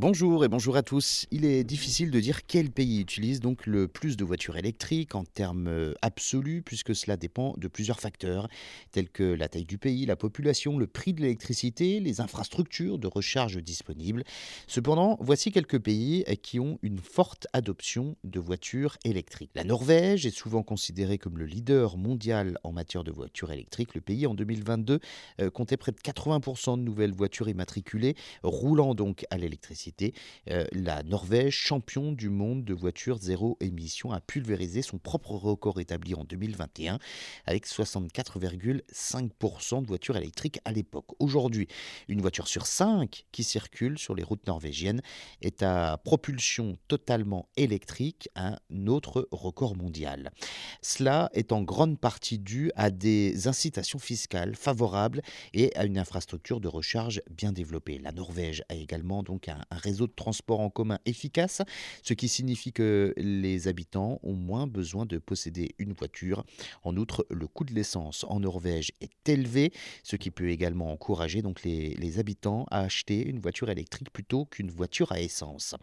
Bonjour et bonjour à tous. Il est difficile de dire quel pays utilise donc le plus de voitures électriques en termes euh, absolus, puisque cela dépend de plusieurs facteurs, tels que la taille du pays, la population, le prix de l'électricité, les infrastructures de recharge disponibles. Cependant, voici quelques pays qui ont une forte adoption de voitures électriques. La Norvège est souvent considérée comme le leader mondial en matière de voitures électriques. Le pays, en 2022, euh, comptait près de 80% de nouvelles voitures immatriculées, roulant donc à l'électricité. Euh, la Norvège, champion du monde de voitures zéro émission, a pulvérisé son propre record établi en 2021 avec 64,5% de voitures électriques à l'époque. Aujourd'hui, une voiture sur cinq qui circule sur les routes norvégiennes est à propulsion totalement électrique, un autre record mondial. Cela est en grande partie dû à des incitations fiscales favorables et à une infrastructure de recharge bien développée. La Norvège a également donc un, un réseau de transport en commun efficace, ce qui signifie que les habitants ont moins besoin de posséder une voiture. En outre, le coût de l'essence en Norvège est élevé, ce qui peut également encourager donc les, les habitants à acheter une voiture électrique plutôt qu'une voiture à essence.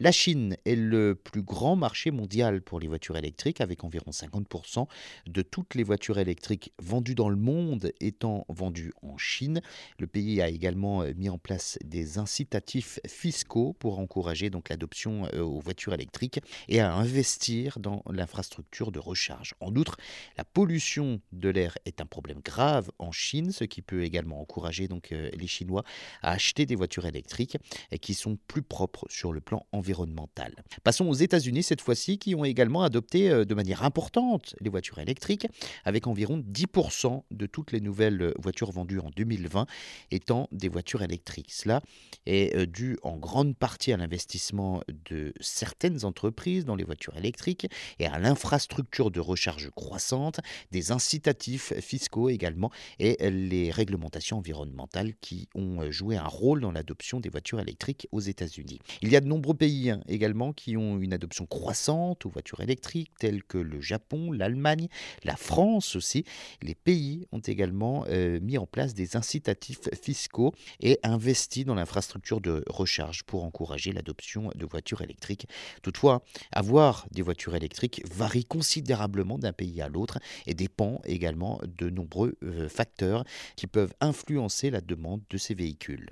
La Chine est le plus grand marché mondial pour les voitures électriques, avec environ 50% de toutes les voitures électriques vendues dans le monde étant vendues en Chine. Le pays a également mis en place des incitatifs fiscaux pour encourager donc l'adoption euh, aux voitures électriques et à investir dans l'infrastructure de recharge. En outre, la pollution de l'air est un problème grave en Chine, ce qui peut également encourager donc euh, les Chinois à acheter des voitures électriques qui sont plus propres sur le plan environnemental. Passons aux États-Unis cette fois-ci, qui ont également adopté euh, de manière importante les voitures électriques, avec environ 10% de toutes les nouvelles voitures vendues en 2020 étant des voitures électriques. Cela est dû en grande partie à l'investissement de certaines entreprises dans les voitures électriques et à l'infrastructure de recharge croissante, des incitatifs fiscaux également et les réglementations environnementales qui ont joué un rôle dans l'adoption des voitures électriques aux États-Unis. Il y a de nombreux pays hein, également qui ont une adoption croissante aux voitures électriques tels que le Japon, l'Allemagne, la France aussi. Les pays ont également euh, mis en place des incitatifs fiscaux et investi dans l'infrastructure de recharge pour encourager l'adoption de voitures électriques. Toutefois, avoir des voitures électriques varie considérablement d'un pays à l'autre et dépend également de nombreux euh, facteurs qui peuvent influencer la demande de ces véhicules.